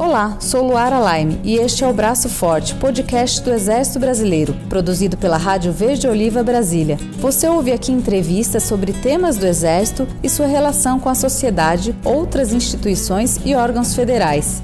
Olá, sou Luara Laime e este é o Braço Forte, podcast do Exército Brasileiro, produzido pela Rádio Verde Oliva Brasília. Você ouve aqui entrevistas sobre temas do Exército e sua relação com a sociedade, outras instituições e órgãos federais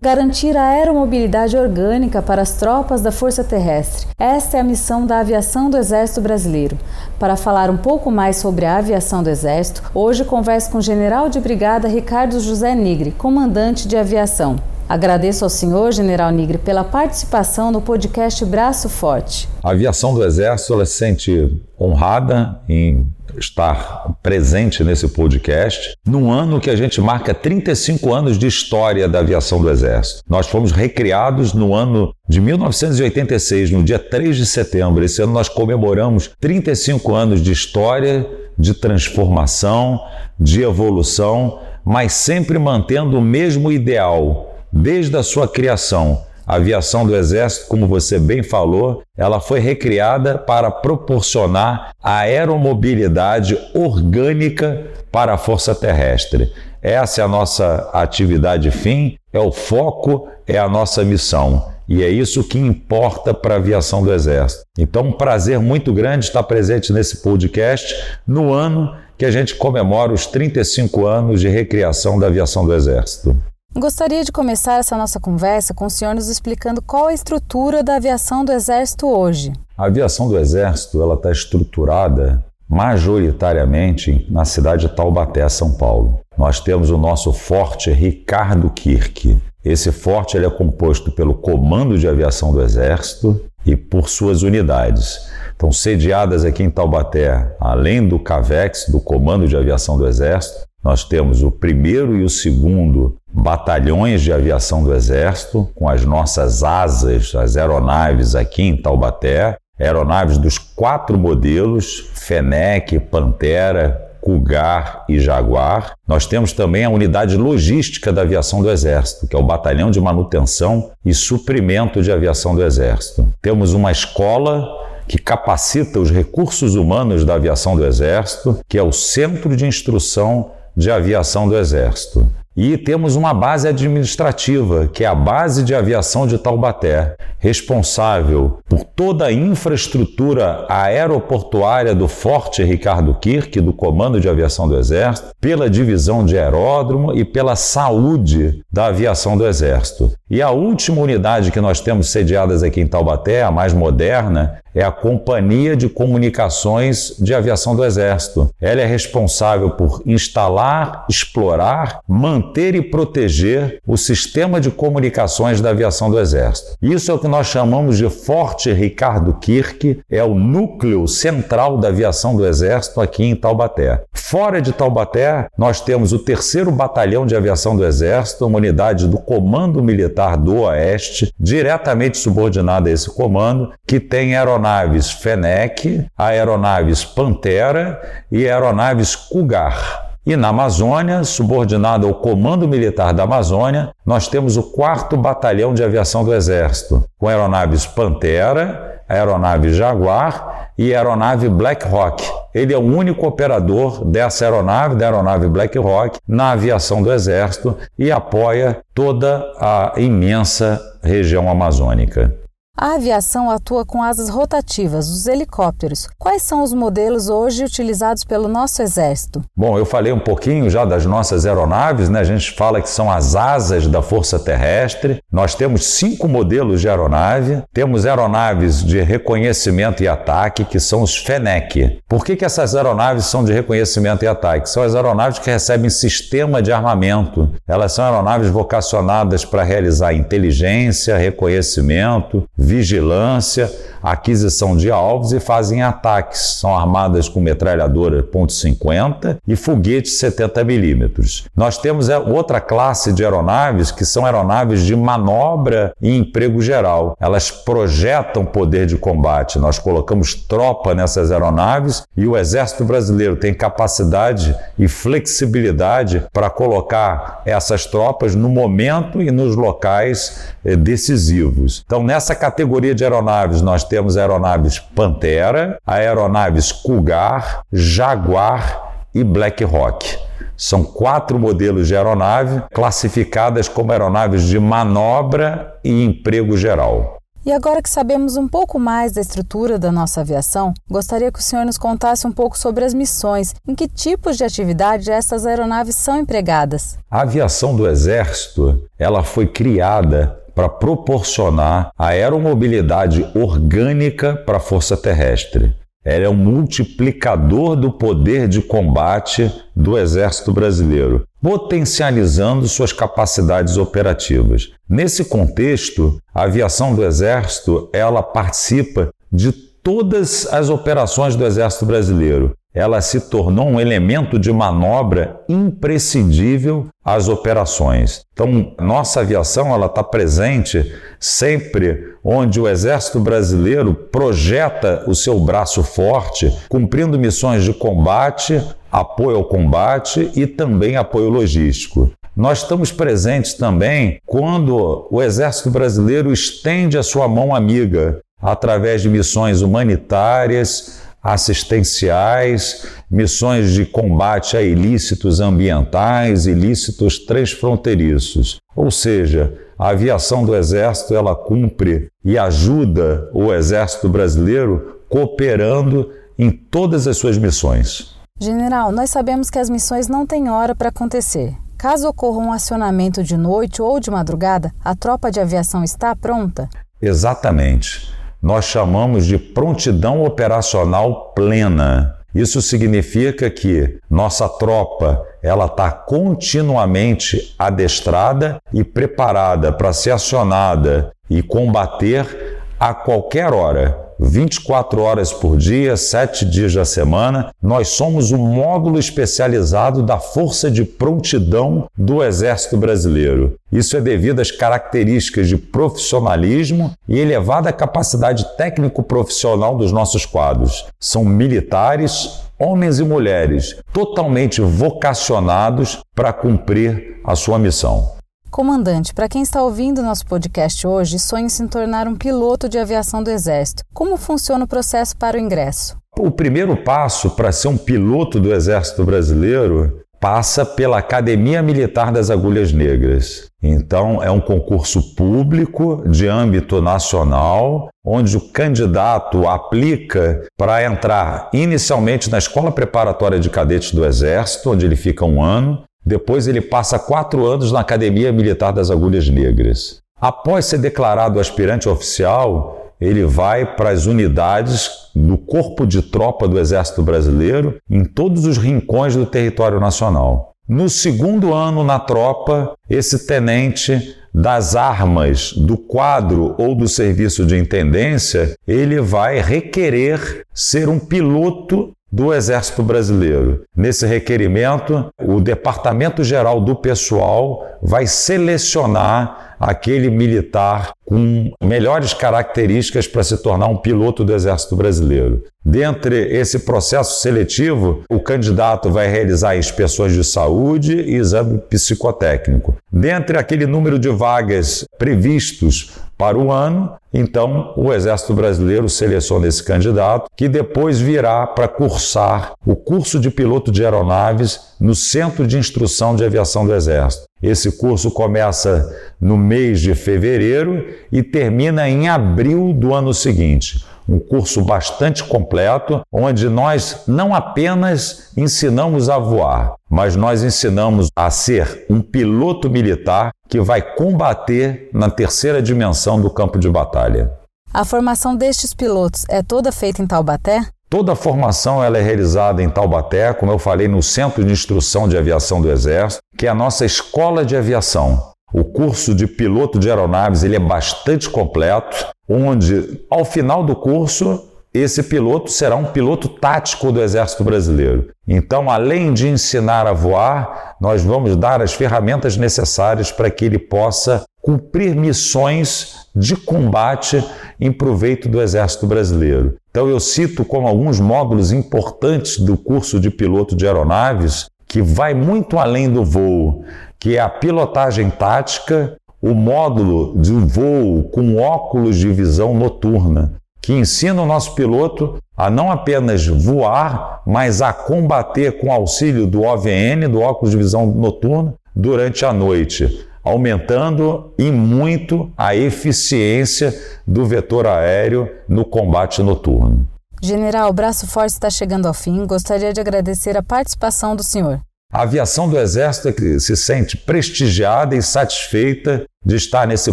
garantir a aeromobilidade orgânica para as tropas da Força Terrestre. Esta é a missão da aviação do Exército Brasileiro. Para falar um pouco mais sobre a aviação do Exército, hoje converso com o General de Brigada Ricardo José Nigre, comandante de aviação. Agradeço ao senhor General Nigre pela participação no podcast Braço Forte. A aviação do Exército ela se sente honrada em estar presente nesse podcast, num ano que a gente marca 35 anos de história da aviação do Exército. Nós fomos recriados no ano de 1986, no dia 3 de setembro. Esse ano nós comemoramos 35 anos de história, de transformação, de evolução, mas sempre mantendo o mesmo ideal Desde a sua criação, a aviação do Exército, como você bem falou, ela foi recriada para proporcionar a aeromobilidade orgânica para a força terrestre. Essa é a nossa atividade fim, é o foco, é a nossa missão. E é isso que importa para a aviação do Exército. Então, um prazer muito grande estar presente nesse podcast no ano que a gente comemora os 35 anos de recriação da aviação do Exército. Gostaria de começar essa nossa conversa com o senhor nos explicando qual a estrutura da aviação do Exército hoje. A aviação do Exército ela está estruturada majoritariamente na cidade de Taubaté, São Paulo. Nós temos o nosso forte Ricardo Kirk. Esse forte ele é composto pelo Comando de Aviação do Exército e por suas unidades. Estão sediadas aqui em Taubaté, além do CAVEX, do Comando de Aviação do Exército, nós temos o primeiro e o segundo batalhões de aviação do Exército, com as nossas asas, as aeronaves aqui em Taubaté, aeronaves dos quatro modelos: Fenec, Pantera, Cougar e Jaguar. Nós temos também a unidade logística da aviação do Exército, que é o Batalhão de Manutenção e Suprimento de Aviação do Exército. Temos uma escola que capacita os recursos humanos da aviação do Exército, que é o Centro de Instrução de Aviação do Exército. E temos uma base administrativa, que é a Base de Aviação de Taubaté, responsável por toda a infraestrutura aeroportuária do Forte Ricardo Kirk, do Comando de Aviação do Exército, pela divisão de aeródromo e pela saúde da aviação do Exército. E a última unidade que nós temos sediadas aqui em Taubaté, a mais moderna, é a Companhia de Comunicações de Aviação do Exército. Ela é responsável por instalar, explorar, manter e proteger o sistema de comunicações da aviação do Exército. Isso é o que nós chamamos de Forte Ricardo Kirk, é o núcleo central da aviação do Exército aqui em Taubaté. Fora de Taubaté, nós temos o terceiro Batalhão de Aviação do Exército, uma unidade do Comando Militar do Oeste, diretamente subordinada a esse comando, que tem aeronaves Fenec, aeronaves Pantera e aeronaves Cougar. E na Amazônia, subordinado ao Comando Militar da Amazônia, nós temos o 4 Batalhão de Aviação do Exército, com aeronaves Pantera, aeronave Jaguar e aeronave Black Hawk. Ele é o único operador dessa aeronave, da aeronave Black Hawk, na aviação do Exército e apoia toda a imensa região amazônica. A aviação atua com asas rotativas, os helicópteros. Quais são os modelos hoje utilizados pelo nosso exército? Bom, eu falei um pouquinho já das nossas aeronaves, né? A gente fala que são as asas da Força Terrestre. Nós temos cinco modelos de aeronave. Temos aeronaves de reconhecimento e ataque, que são os FENEC. Por que, que essas aeronaves são de reconhecimento e ataque? São as aeronaves que recebem sistema de armamento. Elas são aeronaves vocacionadas para realizar inteligência, reconhecimento, vigilância, aquisição de alvos e fazem ataques. São armadas com metralhadora .50 e foguetes 70 milímetros. Nós temos é, outra classe de aeronaves que são aeronaves de manobra e emprego geral. Elas projetam poder de combate. Nós colocamos tropa nessas aeronaves e o Exército Brasileiro tem capacidade e flexibilidade para colocar essas tropas no momento e nos locais eh, decisivos. Então, nessa categoria de aeronaves, nós temos aeronaves Pantera, aeronaves Cougar, Jaguar e Black Hawk. São quatro modelos de aeronave classificadas como aeronaves de manobra e emprego geral. E agora que sabemos um pouco mais da estrutura da nossa aviação, gostaria que o senhor nos contasse um pouco sobre as missões, em que tipos de atividade essas aeronaves são empregadas. A aviação do Exército, ela foi criada para proporcionar a aeromobilidade orgânica para a força terrestre. Ela é um multiplicador do poder de combate do Exército Brasileiro, potencializando suas capacidades operativas. Nesse contexto, a aviação do Exército, ela participa de todas as operações do Exército Brasileiro, ela se tornou um elemento de manobra imprescindível às operações. Então, nossa aviação ela está presente sempre onde o Exército Brasileiro projeta o seu braço forte, cumprindo missões de combate, apoio ao combate e também apoio logístico. Nós estamos presentes também quando o Exército Brasileiro estende a sua mão amiga através de missões humanitárias, assistenciais, missões de combate a ilícitos ambientais, ilícitos transfronteiriços. Ou seja, a aviação do Exército ela cumpre e ajuda o Exército brasileiro cooperando em todas as suas missões. General, nós sabemos que as missões não têm hora para acontecer. Caso ocorra um acionamento de noite ou de madrugada, a tropa de aviação está pronta? Exatamente nós chamamos de prontidão operacional plena. Isso significa que nossa tropa ela está continuamente adestrada e preparada para ser acionada e combater a qualquer hora 24 horas por dia, 7 dias da semana. Nós somos um módulo especializado da Força de Prontidão do Exército Brasileiro. Isso é devido às características de profissionalismo e elevada capacidade técnico-profissional dos nossos quadros. São militares, homens e mulheres totalmente vocacionados para cumprir a sua missão. Comandante, para quem está ouvindo nosso podcast hoje sonha em se tornar um piloto de aviação do Exército, como funciona o processo para o ingresso? O primeiro passo para ser um piloto do Exército Brasileiro passa pela Academia Militar das Agulhas Negras. Então, é um concurso público de âmbito nacional, onde o candidato aplica para entrar inicialmente na Escola Preparatória de Cadetes do Exército, onde ele fica um ano, depois ele passa quatro anos na Academia Militar das Agulhas Negras. Após ser declarado aspirante oficial, ele vai para as unidades do Corpo de Tropa do Exército Brasileiro em todos os rincões do território nacional. No segundo ano na tropa, esse tenente das armas do quadro ou do serviço de intendência, ele vai requerer ser um piloto do Exército Brasileiro. Nesse requerimento, o Departamento Geral do Pessoal vai selecionar aquele militar com melhores características para se tornar um piloto do Exército Brasileiro. Dentre esse processo seletivo, o candidato vai realizar inspeções de saúde e exame psicotécnico. Dentre aquele número de vagas previstos para o ano, então o Exército Brasileiro seleciona esse candidato, que depois virá para cursar o curso de piloto de aeronaves no Centro de Instrução de Aviação do Exército. Esse curso começa no mês de fevereiro e termina em abril do ano seguinte um curso bastante completo, onde nós não apenas ensinamos a voar, mas nós ensinamos a ser um piloto militar que vai combater na terceira dimensão do campo de batalha. A formação destes pilotos é toda feita em Taubaté? Toda a formação ela é realizada em Taubaté, como eu falei, no Centro de Instrução de Aviação do Exército, que é a nossa escola de aviação. O curso de piloto de aeronaves ele é bastante completo, onde ao final do curso esse piloto será um piloto tático do Exército Brasileiro. Então, além de ensinar a voar, nós vamos dar as ferramentas necessárias para que ele possa cumprir missões de combate em proveito do Exército Brasileiro. Então, eu cito como alguns módulos importantes do curso de piloto de aeronaves que vai muito além do voo, que é a pilotagem tática, o módulo de voo com óculos de visão noturna. que ensina o nosso piloto a não apenas voar, mas a combater com auxílio do OVN, do óculos de visão noturno, durante a noite, aumentando em muito a eficiência do vetor aéreo no combate noturno. General, o Braço Forte está chegando ao fim. Gostaria de agradecer a participação do senhor. A aviação do Exército é se sente prestigiada e satisfeita de estar nesse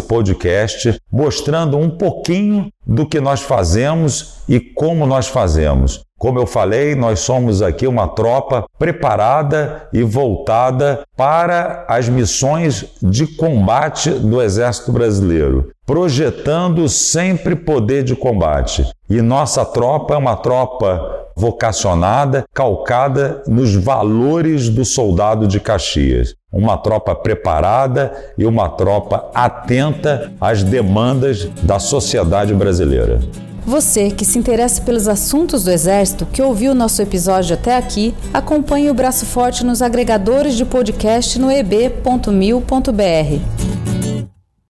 podcast, mostrando um pouquinho do que nós fazemos e como nós fazemos. Como eu falei, nós somos aqui uma tropa preparada e voltada para as missões de combate do Exército Brasileiro, projetando sempre poder de combate. E nossa tropa é uma tropa vocacionada, calcada nos valores do soldado de Caxias. Uma tropa preparada e uma tropa atenta às demandas da sociedade brasileira. Você que se interessa pelos assuntos do Exército, que ouviu nosso episódio até aqui, acompanhe o Braço Forte nos agregadores de podcast no eb.mil.br.